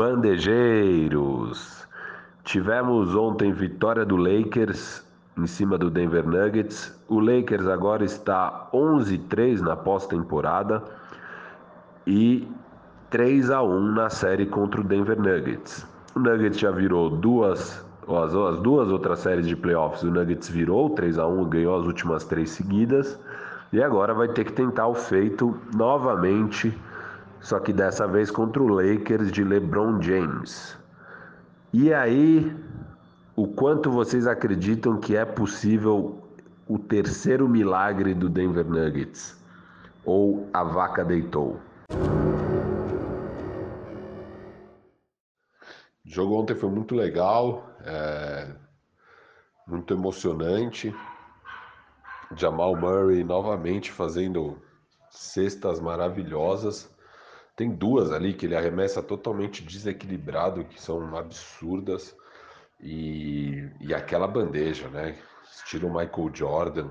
Bandejeiros. Tivemos ontem vitória do Lakers em cima do Denver Nuggets. O Lakers agora está 11-3 na pós-temporada e 3 a 1 na série contra o Denver Nuggets. O Nuggets já virou duas as, as duas outras séries de playoffs. O Nuggets virou 3 a 1, ganhou as últimas três seguidas e agora vai ter que tentar o feito novamente, só que dessa vez contra o Lakers de LeBron James. E aí, o quanto vocês acreditam que é possível o terceiro milagre do Denver Nuggets? Ou a vaca deitou? O jogo ontem foi muito legal, é, muito emocionante. Jamal Murray novamente fazendo cestas maravilhosas. Tem duas ali que ele arremessa totalmente desequilibrado, que são absurdas. E, e aquela bandeja, né? Estilo Michael Jordan.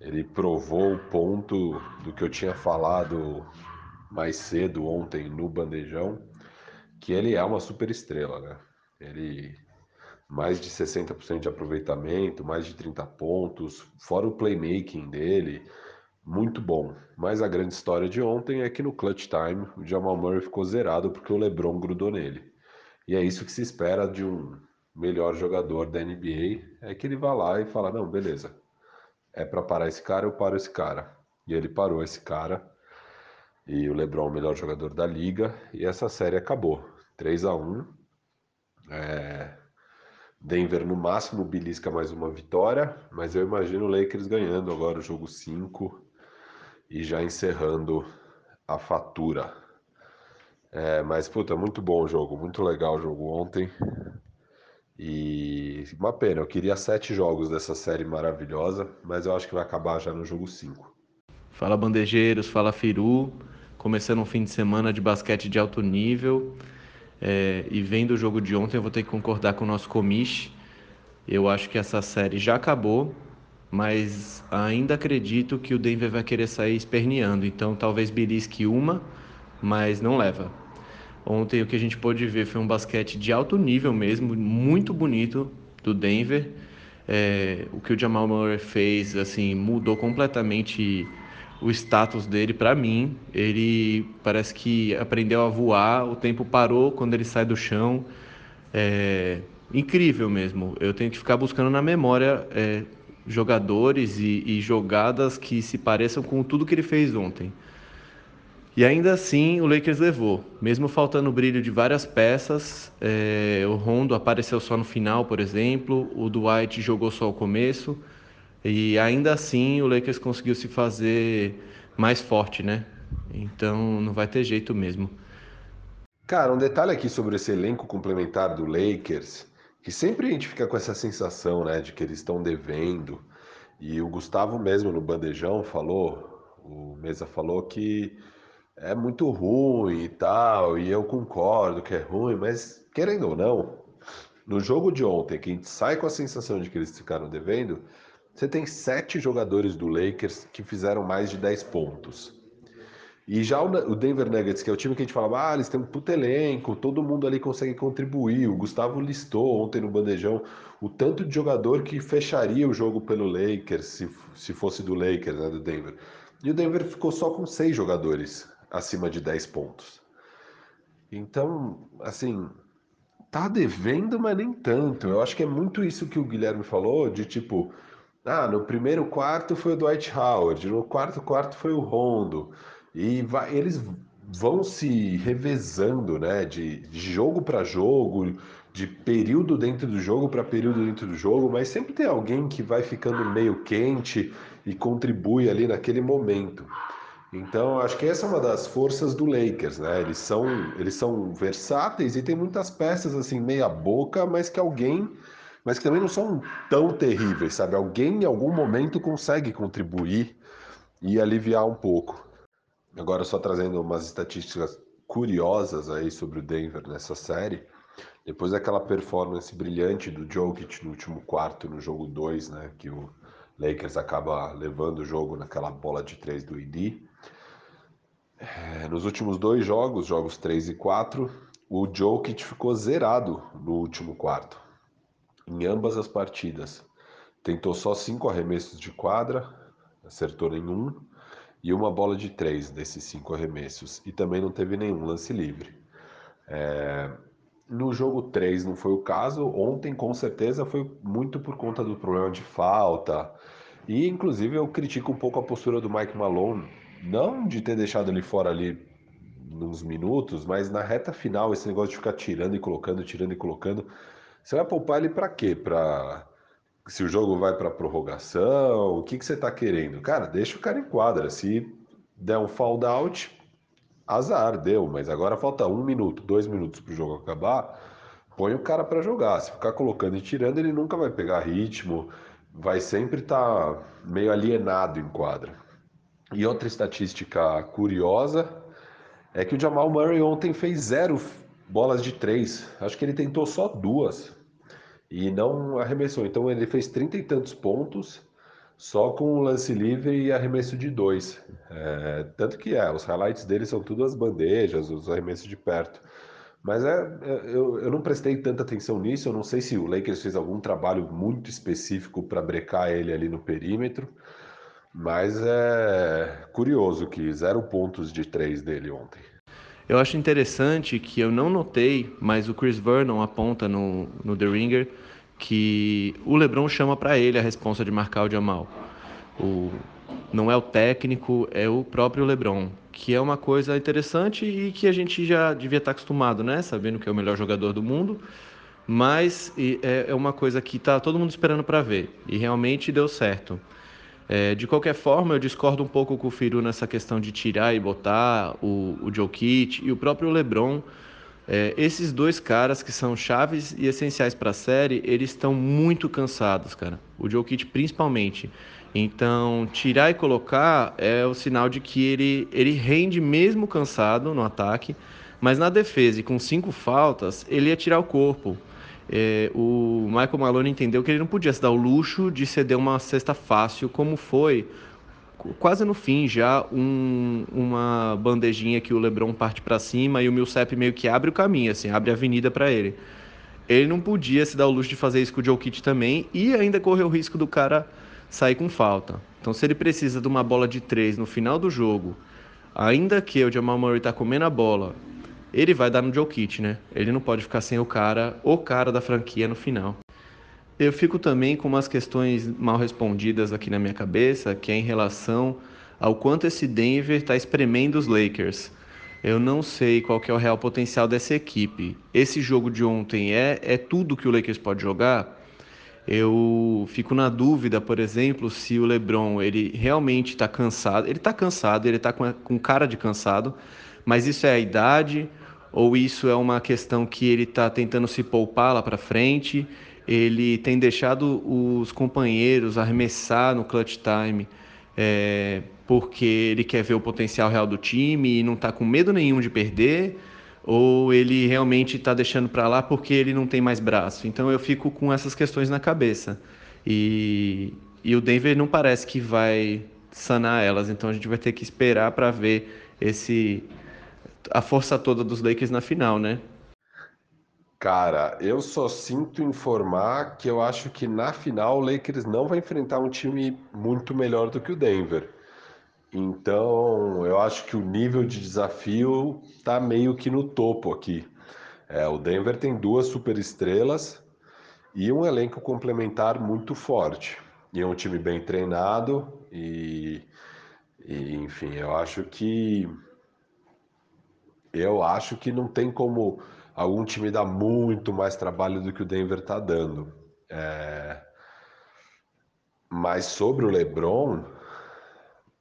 Ele provou o ponto do que eu tinha falado mais cedo ontem no bandejão, que ele é uma super estrela, né? Ele mais de 60% de aproveitamento, mais de 30 pontos, fora o playmaking dele, muito bom. Mas a grande história de ontem é que no clutch time o Jamal Murray ficou zerado porque o LeBron grudou nele. E é isso que se espera de um melhor jogador da NBA é que ele vá lá e fala: não, beleza, é para parar esse cara, eu paro esse cara. E ele parou esse cara. E o LeBron, o melhor jogador da liga, e essa série acabou 3 a 1 é... Denver no máximo belisca mais uma vitória, mas eu imagino o Lakers ganhando agora o jogo 5 e já encerrando a fatura. É, mas, puta, muito bom o jogo, muito legal o jogo ontem. E uma pena, eu queria sete jogos dessa série maravilhosa, mas eu acho que vai acabar já no jogo 5. Fala bandejeiros, fala Firu, começando um fim de semana de basquete de alto nível. É, e vendo o jogo de ontem, eu vou ter que concordar com o nosso comiche. Eu acho que essa série já acabou, mas ainda acredito que o Denver vai querer sair esperneando. Então talvez belisque uma, mas não leva. Ontem o que a gente pôde ver foi um basquete de alto nível mesmo, muito bonito do Denver. É, o que o Jamal Murray fez, assim, mudou completamente o status dele para mim. Ele parece que aprendeu a voar, o tempo parou quando ele sai do chão. É, incrível mesmo. Eu tenho que ficar buscando na memória é, jogadores e, e jogadas que se pareçam com tudo que ele fez ontem. E ainda assim o Lakers levou, mesmo faltando o brilho de várias peças. É, o Rondo apareceu só no final, por exemplo, o Dwight jogou só o começo. E ainda assim o Lakers conseguiu se fazer mais forte, né? Então não vai ter jeito mesmo. Cara, um detalhe aqui sobre esse elenco complementar do Lakers, que sempre a gente fica com essa sensação, né, de que eles estão devendo. E o Gustavo mesmo no bandejão falou, o Mesa falou que é muito ruim e tal, e eu concordo que é ruim, mas querendo ou não, no jogo de ontem, que a gente sai com a sensação de que eles ficaram devendo, você tem sete jogadores do Lakers que fizeram mais de 10 pontos. E já o Denver Nuggets, que é o time que a gente falava, ah, eles têm um puto elenco, todo mundo ali consegue contribuir. O Gustavo listou ontem no bandejão o tanto de jogador que fecharia o jogo pelo Lakers, se, se fosse do Lakers, né, do Denver. E o Denver ficou só com seis jogadores acima de 10 pontos. Então, assim, tá devendo, mas nem tanto. Eu acho que é muito isso que o Guilherme falou, de tipo, ah, no primeiro quarto foi o Dwight Howard, no quarto quarto foi o Rondo. E vai, eles vão se revezando, né, de, de jogo para jogo, de período dentro do jogo para período dentro do jogo, mas sempre tem alguém que vai ficando meio quente e contribui ali naquele momento. Então, acho que essa é uma das forças do Lakers, né? Eles são, eles são versáteis e tem muitas peças assim meia boca, mas que alguém, mas que também não são tão terríveis, sabe? Alguém em algum momento consegue contribuir e aliviar um pouco. Agora só trazendo umas estatísticas curiosas aí sobre o Denver nessa série. Depois daquela performance brilhante do Jokic no último quarto, no jogo 2, né, que o Lakers acaba levando o jogo naquela bola de três do ID. É, nos últimos dois jogos, jogos 3 e 4, o Jokic ficou zerado no último quarto, em ambas as partidas. Tentou só cinco arremessos de quadra, acertou nenhum, e uma bola de três desses cinco arremessos. E também não teve nenhum lance livre. É... No jogo 3 não foi o caso. Ontem, com certeza, foi muito por conta do problema de falta. E, inclusive, eu critico um pouco a postura do Mike Malone. Não de ter deixado ele fora ali nos minutos, mas na reta final, esse negócio de ficar tirando e colocando, tirando e colocando. Você vai poupar ele para quê? Para se o jogo vai para prorrogação, o que, que você está querendo? Cara, deixa o cara em quadra. Se der um fall out, azar, deu. Mas agora falta um minuto, dois minutos para o jogo acabar. Põe o cara para jogar. Se ficar colocando e tirando, ele nunca vai pegar ritmo. Vai sempre estar tá meio alienado em quadra. E outra estatística curiosa é que o Jamal Murray ontem fez zero bolas de três. Acho que ele tentou só duas e não arremessou. Então ele fez trinta e tantos pontos só com o lance livre e arremesso de dois. É, tanto que é, os highlights dele são tudo as bandejas, os arremessos de perto. Mas é, é eu, eu não prestei tanta atenção nisso. Eu não sei se o Lakers fez algum trabalho muito específico para brecar ele ali no perímetro. Mas é curioso que zero pontos de três dele ontem. Eu acho interessante que eu não notei, mas o Chris Vernon aponta no, no The Ringer que o LeBron chama para ele a responsa de marcar o Jamal. O, não é o técnico, é o próprio LeBron, que é uma coisa interessante e que a gente já devia estar acostumado, né? Sabendo que é o melhor jogador do mundo, mas é, é uma coisa que está todo mundo esperando para ver e realmente deu certo. É, de qualquer forma, eu discordo um pouco com o Firu nessa questão de tirar e botar o, o Jokic e o próprio LeBron. É, esses dois caras que são chaves e essenciais para a série, eles estão muito cansados, cara. O Jokic principalmente. Então, tirar e colocar é o sinal de que ele, ele rende mesmo cansado no ataque, mas na defesa e com cinco faltas, ele ia tirar o corpo é, o Michael Malone entendeu que ele não podia se dar o luxo de ceder uma cesta fácil, como foi quase no fim já um, uma bandejinha que o LeBron parte para cima e o Millsap meio que abre o caminho, assim, abre a avenida para ele. Ele não podia se dar o luxo de fazer isso com o Joe Kitt também e ainda correr o risco do cara sair com falta. Então, se ele precisa de uma bola de três no final do jogo, ainda que o Jamal Murray está comendo a bola ele vai dar no Joe Kit, né? Ele não pode ficar sem o cara, o cara da franquia no final. Eu fico também com umas questões mal respondidas aqui na minha cabeça, que é em relação ao quanto esse Denver está espremendo os Lakers. Eu não sei qual é o real potencial dessa equipe. Esse jogo de ontem é, é tudo que o Lakers pode jogar? Eu fico na dúvida, por exemplo, se o LeBron ele realmente está cansado. Ele está cansado, ele está com, com cara de cansado, mas isso é a idade ou isso é uma questão que ele está tentando se poupar lá para frente? Ele tem deixado os companheiros arremessar no clutch time é, porque ele quer ver o potencial real do time e não está com medo nenhum de perder? Ou ele realmente está deixando para lá porque ele não tem mais braço? Então eu fico com essas questões na cabeça. E, e o Denver não parece que vai sanar elas, então a gente vai ter que esperar para ver esse a força toda dos Lakers na final, né? Cara, eu só sinto informar que eu acho que na final o Lakers não vai enfrentar um time muito melhor do que o Denver. Então, eu acho que o nível de desafio tá meio que no topo aqui. É, o Denver tem duas superestrelas e um elenco complementar muito forte. E é um time bem treinado e, e enfim, eu acho que eu acho que não tem como algum time dar muito mais trabalho do que o Denver está dando. É... Mas sobre o LeBron,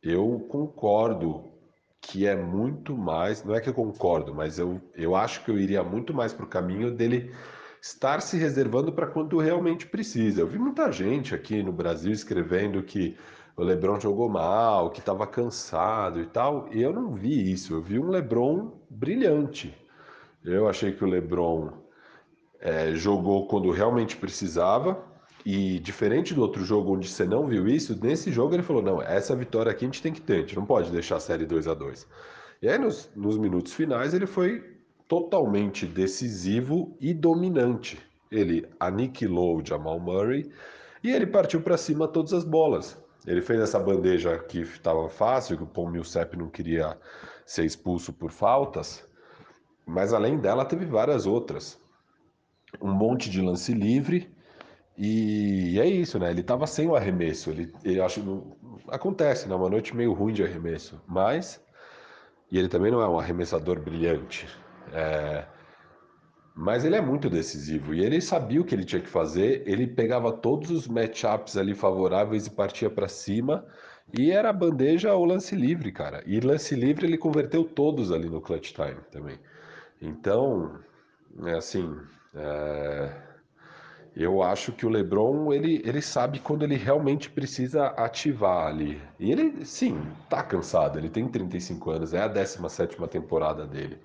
eu concordo que é muito mais. Não é que eu concordo, mas eu, eu acho que eu iria muito mais para o caminho dele estar se reservando para quando realmente precisa. Eu vi muita gente aqui no Brasil escrevendo que o LeBron jogou mal, que estava cansado e tal. E eu não vi isso. Eu vi um LeBron brilhante. Eu achei que o LeBron é, jogou quando realmente precisava. E diferente do outro jogo onde você não viu isso, nesse jogo ele falou: não, essa vitória aqui a gente tem que ter, a gente não pode deixar a série 2 a 2 E aí nos, nos minutos finais ele foi totalmente decisivo e dominante. Ele aniquilou o Jamal Murray e ele partiu para cima todas as bolas. Ele fez essa bandeja que estava fácil, que o Paul Millsap não queria ser expulso por faltas, mas além dela teve várias outras. Um monte de lance livre e é isso, né? Ele estava sem o arremesso. Ele, ele acho acontece, né? Uma noite meio ruim de arremesso, mas e ele também não é um arremessador brilhante. É... Mas ele é muito decisivo e ele sabia o que ele tinha que fazer. Ele pegava todos os matchups ali favoráveis e partia para cima. E era bandeja ou lance livre, cara. E lance livre ele converteu todos ali no clutch time também. Então, é assim, é... eu acho que o LeBron ele, ele sabe quando ele realmente precisa ativar ali. E ele, sim, tá cansado. Ele tem 35 anos, é a 17 temporada dele.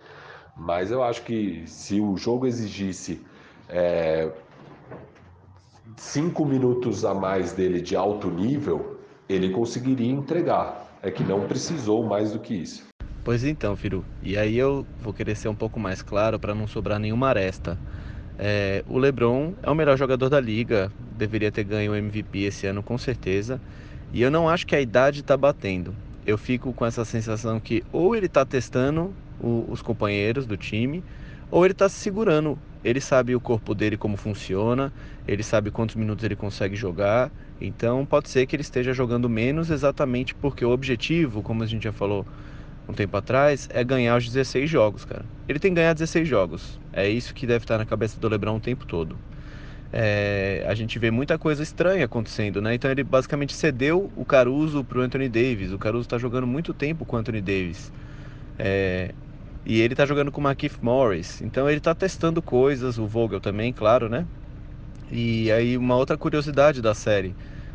Mas eu acho que se o jogo exigisse é, cinco minutos a mais dele de alto nível, ele conseguiria entregar. É que não precisou mais do que isso. Pois então, Firu. E aí eu vou querer ser um pouco mais claro para não sobrar nenhuma aresta. É, o LeBron é o melhor jogador da liga, deveria ter ganho o MVP esse ano com certeza. E eu não acho que a idade está batendo. Eu fico com essa sensação que ou ele está testando o, os companheiros do time, ou ele está se segurando. Ele sabe o corpo dele como funciona, ele sabe quantos minutos ele consegue jogar. Então pode ser que ele esteja jogando menos exatamente porque o objetivo, como a gente já falou um tempo atrás, é ganhar os 16 jogos, cara. Ele tem que ganhar 16 jogos. É isso que deve estar na cabeça do Lebron o tempo todo. É, a gente vê muita coisa estranha acontecendo, né? Então ele basicamente cedeu o Caruso para o Anthony Davis. O Caruso está jogando muito tempo com o Anthony Davis. É, e ele tá jogando com o Markif Morris. Então ele tá testando coisas, o Vogel também, claro, né? E aí uma outra curiosidade da série.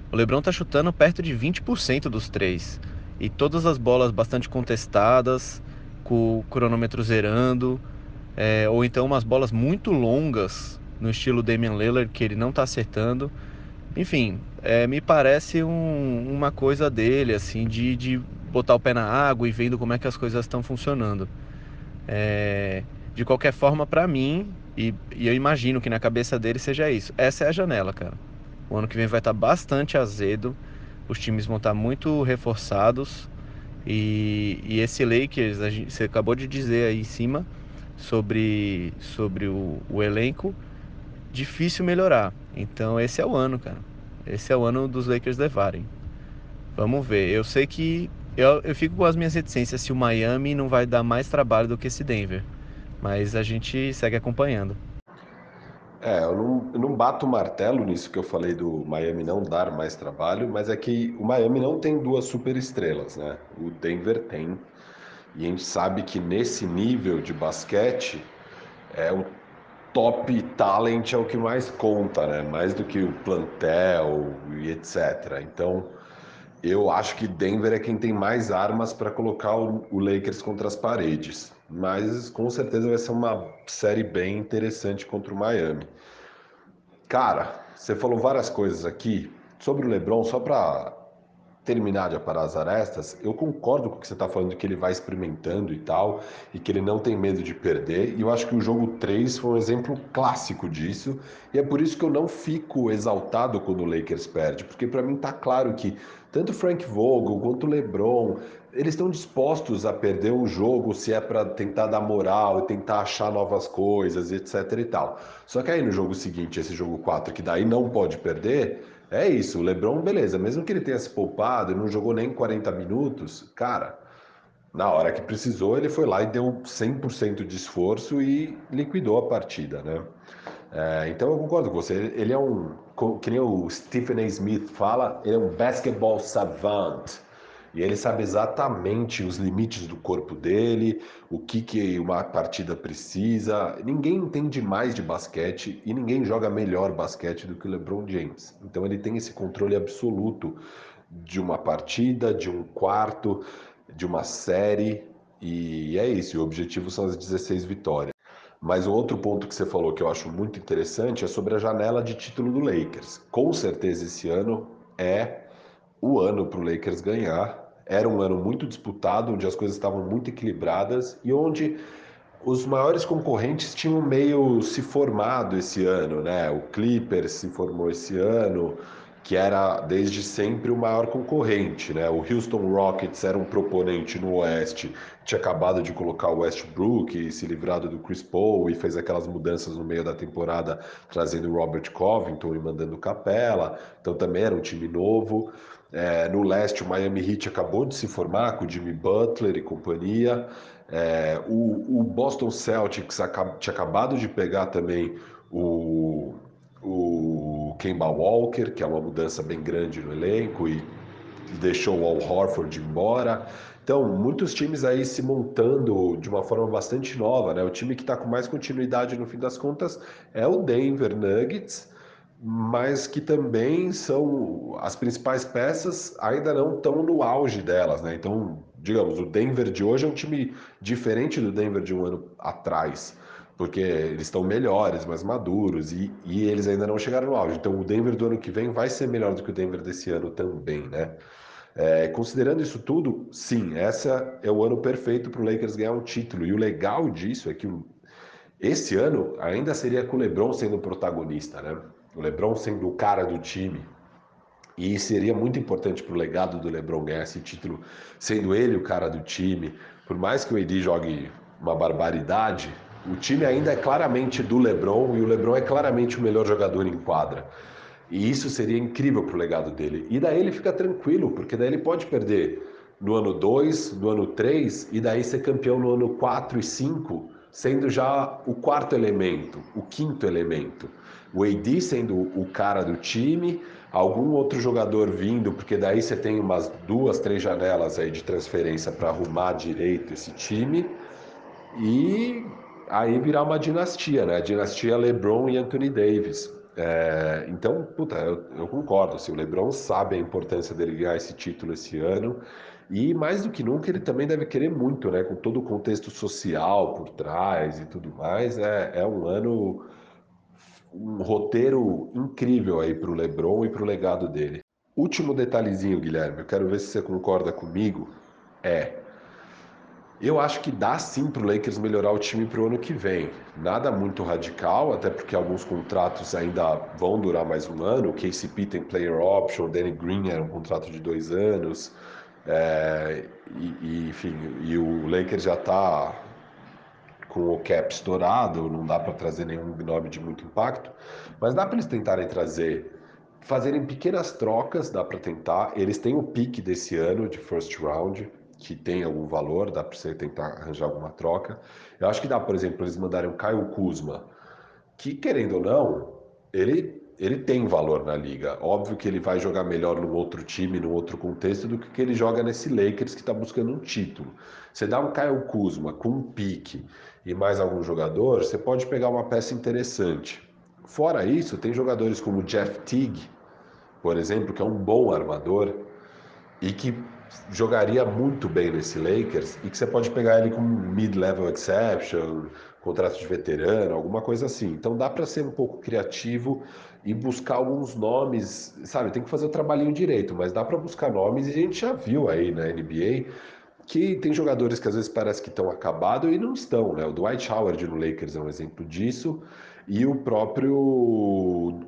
O LeBron tá chutando perto de 20% dos três. E todas as bolas bastante contestadas, com o cronômetro zerando. É, ou então umas bolas muito longas, no estilo Damian Lillard, que ele não tá acertando. Enfim, é, me parece um, uma coisa dele, assim, de, de botar o pé na água e vendo como é que as coisas estão funcionando. É, de qualquer forma, para mim, e, e, eu imagino que na cabeça dele seja isso, essa é a janela, cara. O ano que vem vai estar tá bastante azedo, os times vão estar tá muito reforçados. E, e esse Lakers, gente, você acabou de dizer aí em cima sobre, sobre o, o elenco, difícil melhorar. Então esse é o ano, cara. Esse é o ano dos Lakers levarem. Vamos ver. Eu sei que eu, eu fico com as minhas reticências se o Miami não vai dar mais trabalho do que esse Denver. Mas a gente segue acompanhando. É, eu não, eu não bato o martelo nisso que eu falei do Miami não dar mais trabalho, mas é que o Miami não tem duas super estrelas, né? O Denver tem. E a gente sabe que nesse nível de basquete é o top talent é o que mais conta, né? Mais do que o plantel e etc. Então, eu acho que Denver é quem tem mais armas para colocar o, Lakers contra as paredes. Mas com certeza vai ser uma série bem interessante contra o Miami. Cara, você falou várias coisas aqui sobre o LeBron, só para terminar de aparar as arestas, eu concordo com o que você está falando, que ele vai experimentando e tal, e que ele não tem medo de perder. E eu acho que o jogo 3 foi um exemplo clássico disso, e é por isso que eu não fico exaltado quando o Lakers perde, porque para mim tá claro que tanto Frank Vogel quanto o LeBron, eles estão dispostos a perder um jogo se é para tentar dar moral e tentar achar novas coisas, etc e tal. Só que aí no jogo seguinte, esse jogo 4, que daí não pode perder, é isso, o LeBron, beleza, mesmo que ele tenha se poupado não jogou nem 40 minutos, cara, na hora que precisou, ele foi lá e deu 100% de esforço e liquidou a partida, né? É, então eu concordo com você, ele é um, que nem o Stephen A. Smith fala, ele é um basketball savant. E ele sabe exatamente os limites do corpo dele, o que, que uma partida precisa. Ninguém entende mais de basquete e ninguém joga melhor basquete do que o LeBron James. Então ele tem esse controle absoluto de uma partida, de um quarto, de uma série. E é isso, o objetivo são as 16 vitórias. Mas o outro ponto que você falou que eu acho muito interessante é sobre a janela de título do Lakers. Com certeza esse ano é o ano para o Lakers ganhar. Era um ano muito disputado, onde as coisas estavam muito equilibradas e onde os maiores concorrentes tinham meio se formado esse ano, né? O Clippers se formou esse ano, que era desde sempre o maior concorrente, né? O Houston Rockets era um proponente no Oeste, tinha acabado de colocar o Westbrook e se livrado do Chris Paul e fez aquelas mudanças no meio da temporada, trazendo o Robert Covington e mandando Capela, então também era um time novo. É, no Leste, o Miami Heat acabou de se formar com o Jimmy Butler e companhia. É, o, o, Boston Celtics tinha acabado de pegar também o o Kemba Walker, que é uma mudança bem grande no elenco, e deixou o Al Horford embora. Então, muitos times aí se montando de uma forma bastante nova, né? O time que está com mais continuidade no fim das contas é o Denver Nuggets, mas que também são as principais peças ainda não estão no auge delas, né? Então, digamos, o Denver de hoje é um time diferente do Denver de um ano atrás porque eles estão melhores, mais maduros e, e, eles ainda não chegaram no auge. Então o Denver do ano que vem vai ser melhor do que o Denver desse ano também, né? É, considerando isso tudo, sim, essa é o ano perfeito para o Lakers ganhar um título. E o legal disso é que esse ano ainda seria com o LeBron sendo protagonista, né? O LeBron sendo o cara do time. E seria muito importante para o legado do LeBron ganhar esse título, sendo ele o cara do time. Por mais que o AD jogue uma barbaridade, o time ainda é claramente do LeBron e o LeBron é claramente o melhor jogador em quadra. E isso seria incrível para o legado dele. E daí ele fica tranquilo, porque daí ele pode perder no ano 2, no ano 3 e daí ser campeão no ano 4 e 5, sendo já o quarto elemento, o quinto elemento. O AD sendo o cara do time, algum outro jogador vindo, porque daí você tem umas duas, três janelas aí de transferência para arrumar direito esse time. E aí virar uma dinastia, né? A dinastia LeBron e Anthony Davis. É, então, puta, eu, eu, concordo. Assim, o LeBron sabe a importância dele ganhar esse título esse ano. E mais do que nunca, ele também deve querer muito, né? Com todo o contexto social por trás e tudo mais. É, é um ano, um roteiro incrível aí para o LeBron e para o legado dele. Último detalhezinho, Guilherme, eu quero ver se você concorda comigo. É, eu acho que dá sim para o Lakers melhorar o time para o ano que vem. Nada muito radical, até porque alguns contratos ainda vão durar mais um ano. O KCP tem player option, o Danny Green era um contrato de dois anos. É, e, e, enfim, e o Lakers já está com o cap estourado, não dá para trazer nenhum nome de muito impacto, mas dá para eles tentarem trazer, fazerem pequenas trocas, dá para tentar. Eles têm o pique desse ano de first round, que tem algum valor, dá para você tentar arranjar alguma troca. Eu acho que dá, por exemplo, eles mandarem o Caio Kuzma, que querendo ou não, ele, ele tem valor na liga. Óbvio que ele vai jogar melhor num outro time, num outro contexto, do que ele joga nesse Lakers que está buscando um título. Você dá um Caio Kuzma com um pique e mais algum jogador, você pode pegar uma peça interessante. Fora isso, tem jogadores como Jeff Teague, por exemplo, que é um bom armador e que jogaria muito bem nesse Lakers e que você pode pegar ele como mid-level exception, contrato de veterano, alguma coisa assim. Então dá para ser um pouco criativo e buscar alguns nomes, sabe? Tem que fazer o trabalhinho direito, mas dá para buscar nomes e a gente já viu aí na NBA que tem jogadores que às vezes parece que estão acabados e não estão, né? O Dwight Howard no Lakers é um exemplo disso e o próprio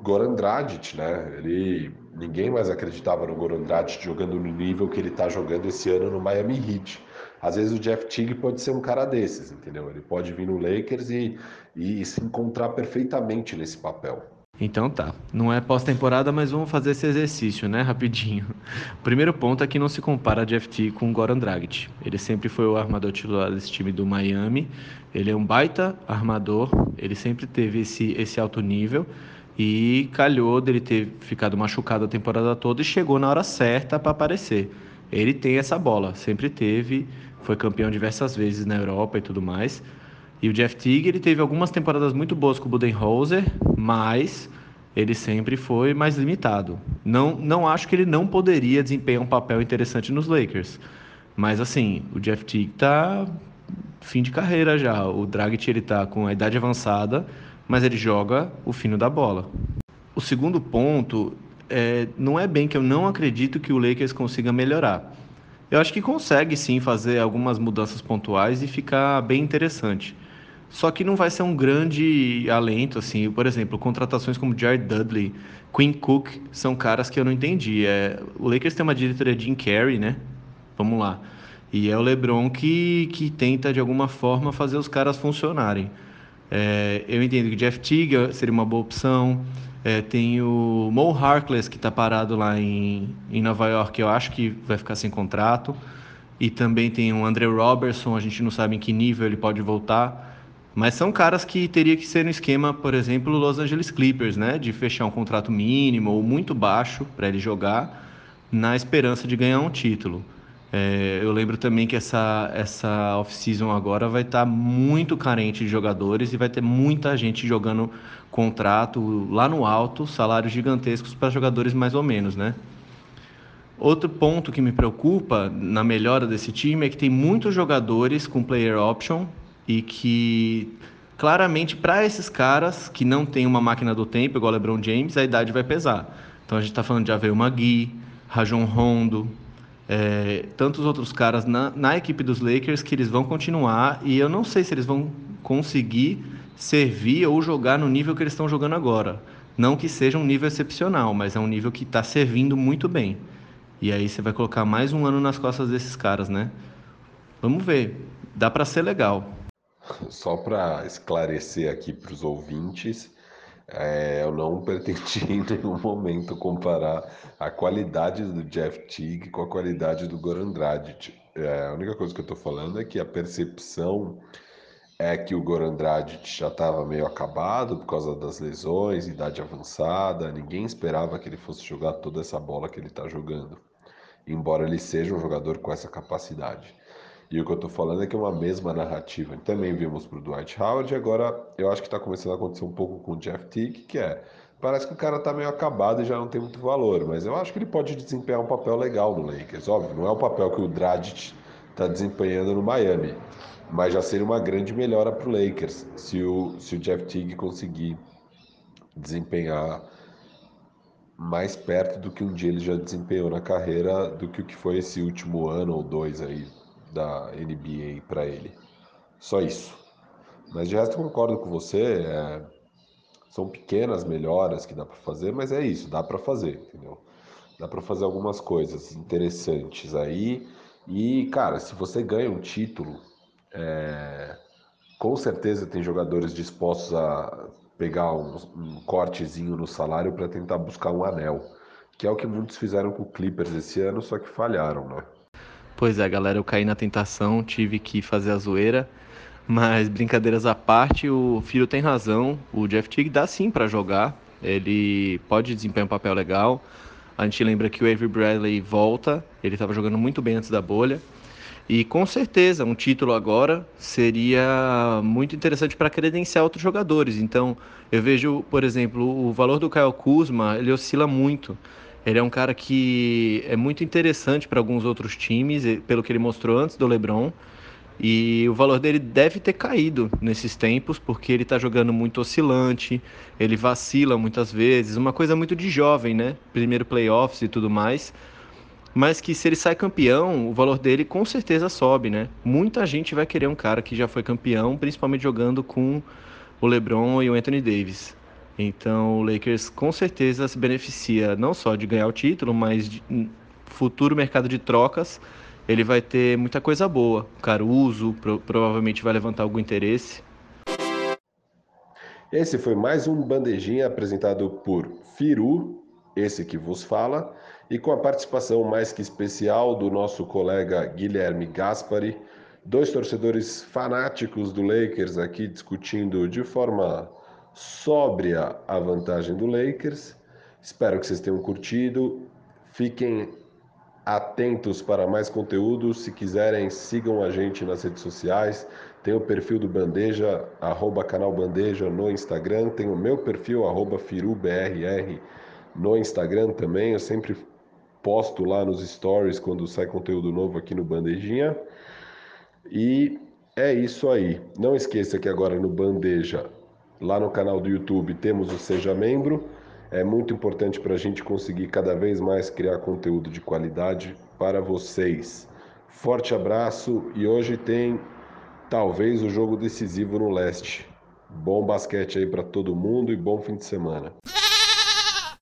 Goran Dragic, né? Ele ninguém mais acreditava no Goran Dragic jogando no nível que ele está jogando esse ano no Miami Heat. Às vezes o Jeff Teague pode ser um cara desses, entendeu? Ele pode vir no Lakers e, e se encontrar perfeitamente nesse papel. Então tá, não é pós-temporada, mas vamos fazer esse exercício, né, rapidinho. O primeiro ponto é que não se compara Jeff T com Goran Dragic. Ele sempre foi o armador titular desse time do Miami. Ele é um baita armador, ele sempre teve esse, esse alto nível e calhou dele ter ficado machucado a temporada toda e chegou na hora certa para aparecer. Ele tem essa bola, sempre teve, foi campeão diversas vezes na Europa e tudo mais. E o Jeff Teague, ele teve algumas temporadas muito boas com o Budenholzer, mas ele sempre foi mais limitado. Não, não acho que ele não poderia desempenhar um papel interessante nos Lakers. Mas assim, o Jeff Teague tá fim de carreira já. O Dragic ele tá com a idade avançada, mas ele joga o fino da bola. O segundo ponto é, não é bem que eu não acredito que o Lakers consiga melhorar. Eu acho que consegue sim fazer algumas mudanças pontuais e ficar bem interessante. só que não vai ser um grande alento, assim. Por exemplo, contratações como Jared Dudley, Quinn Cook, são caras que eu não entendi. É, o Lakers tem uma diretoria Jim Carrey, né? Vamos lá. E é o LeBron que, que tenta, de alguma forma, fazer os caras funcionarem. É, eu entendo que Jeff Teague seria uma boa opção. É, tem o Mo Harkless, que está parado lá em, em Nova York, eu acho que vai ficar sem contrato. E também tem o André Robertson, a gente não sabe em que nível ele pode voltar. Mas são caras que teria que ser no esquema, por exemplo, Los Angeles Clippers, né? De fechar um contrato mínimo ou muito baixo para ele jogar, na esperança de ganhar um título. É, eu lembro também que essa, essa off-season agora vai estar tá muito carente de jogadores e vai ter muita gente jogando contrato lá no alto, salários gigantescos para jogadores mais ou menos, né? Outro ponto que me preocupa na melhora desse time é que tem muitos jogadores com player option e que claramente para esses caras que não tem uma máquina do tempo igual LeBron James, a idade vai pesar. Então a gente está falando de Avel Magui, Rajon Rondo, é, tantos outros caras na, na equipe dos Lakers que eles vão continuar e eu não sei se eles vão conseguir servir ou jogar no nível que eles estão jogando agora. Não que seja um nível excepcional, mas é um nível que está servindo muito bem. E aí você vai colocar mais um ano nas costas desses caras, né? Vamos ver. Dá para ser legal. Só para esclarecer aqui para os ouvintes, é, eu não pretendi em nenhum momento comparar a qualidade do Jeff Teague com a qualidade do Goran Dragic. É, a única coisa que eu estou falando é que a percepção é que o Goran Dragic já estava meio acabado por causa das lesões, idade avançada, ninguém esperava que ele fosse jogar toda essa bola que ele está jogando, embora ele seja um jogador com essa capacidade. E o que eu estou falando é que é uma mesma narrativa. Também vimos para o Dwight Howard, e agora eu acho que está começando a acontecer um pouco com o Jeff Teague, que é, parece que o cara está meio acabado e já não tem muito valor, mas eu acho que ele pode desempenhar um papel legal no Lakers. Óbvio, não é o papel que o Dragic está desempenhando no Miami, mas já seria uma grande melhora para Lakers se o, se o Jeff Teague conseguir desempenhar mais perto do que um dia ele já desempenhou na carreira do que o que foi esse último ano ou dois aí da NBA para ele. Só isso. Mas de resto concordo com você. É... São pequenas melhoras que dá para fazer, mas é isso, dá para fazer, entendeu? Dá para fazer algumas coisas interessantes aí. E, cara, se você ganha um título, é... com certeza tem jogadores dispostos a pegar um, um cortezinho no salário para tentar buscar um anel, que é o que muitos fizeram com o Clippers esse ano, só que falharam, né? Pois é, galera, eu caí na tentação, tive que fazer a zoeira. Mas brincadeiras à parte, o filho tem razão. O Jeff Teague dá sim para jogar. Ele pode desempenhar um papel legal. A gente lembra que o Avery Bradley volta. Ele estava jogando muito bem antes da bolha. E com certeza, um título agora seria muito interessante para credenciar outros jogadores. Então, eu vejo, por exemplo, o valor do Kyle Kuzma, ele oscila muito. Ele é um cara que é muito interessante para alguns outros times, pelo que ele mostrou antes do LeBron. E o valor dele deve ter caído nesses tempos, porque ele está jogando muito oscilante, ele vacila muitas vezes, uma coisa muito de jovem, né? Primeiro playoffs e tudo mais. Mas que se ele sai campeão, o valor dele com certeza sobe, né? Muita gente vai querer um cara que já foi campeão, principalmente jogando com o LeBron e o Anthony Davis. Então o Lakers com certeza se beneficia não só de ganhar o título, mas de futuro mercado de trocas ele vai ter muita coisa boa. Caruso pro, provavelmente vai levantar algum interesse. Esse foi mais um bandejinha apresentado por Firu, esse que vos fala, e com a participação mais que especial do nosso colega Guilherme Gaspari, dois torcedores fanáticos do Lakers aqui discutindo de forma sóbria a vantagem do Lakers. Espero que vocês tenham curtido. Fiquem atentos para mais conteúdo. Se quiserem, sigam a gente nas redes sociais. Tem o perfil do Bandeja, arroba canal Bandeja no Instagram. Tem o meu perfil, arroba FiruBRR no Instagram também. Eu sempre posto lá nos stories quando sai conteúdo novo aqui no Bandejinha. E é isso aí. Não esqueça que agora no Bandeja Lá no canal do YouTube temos o Seja Membro. É muito importante para a gente conseguir cada vez mais criar conteúdo de qualidade para vocês. Forte abraço e hoje tem talvez o jogo decisivo no leste. Bom basquete aí para todo mundo e bom fim de semana.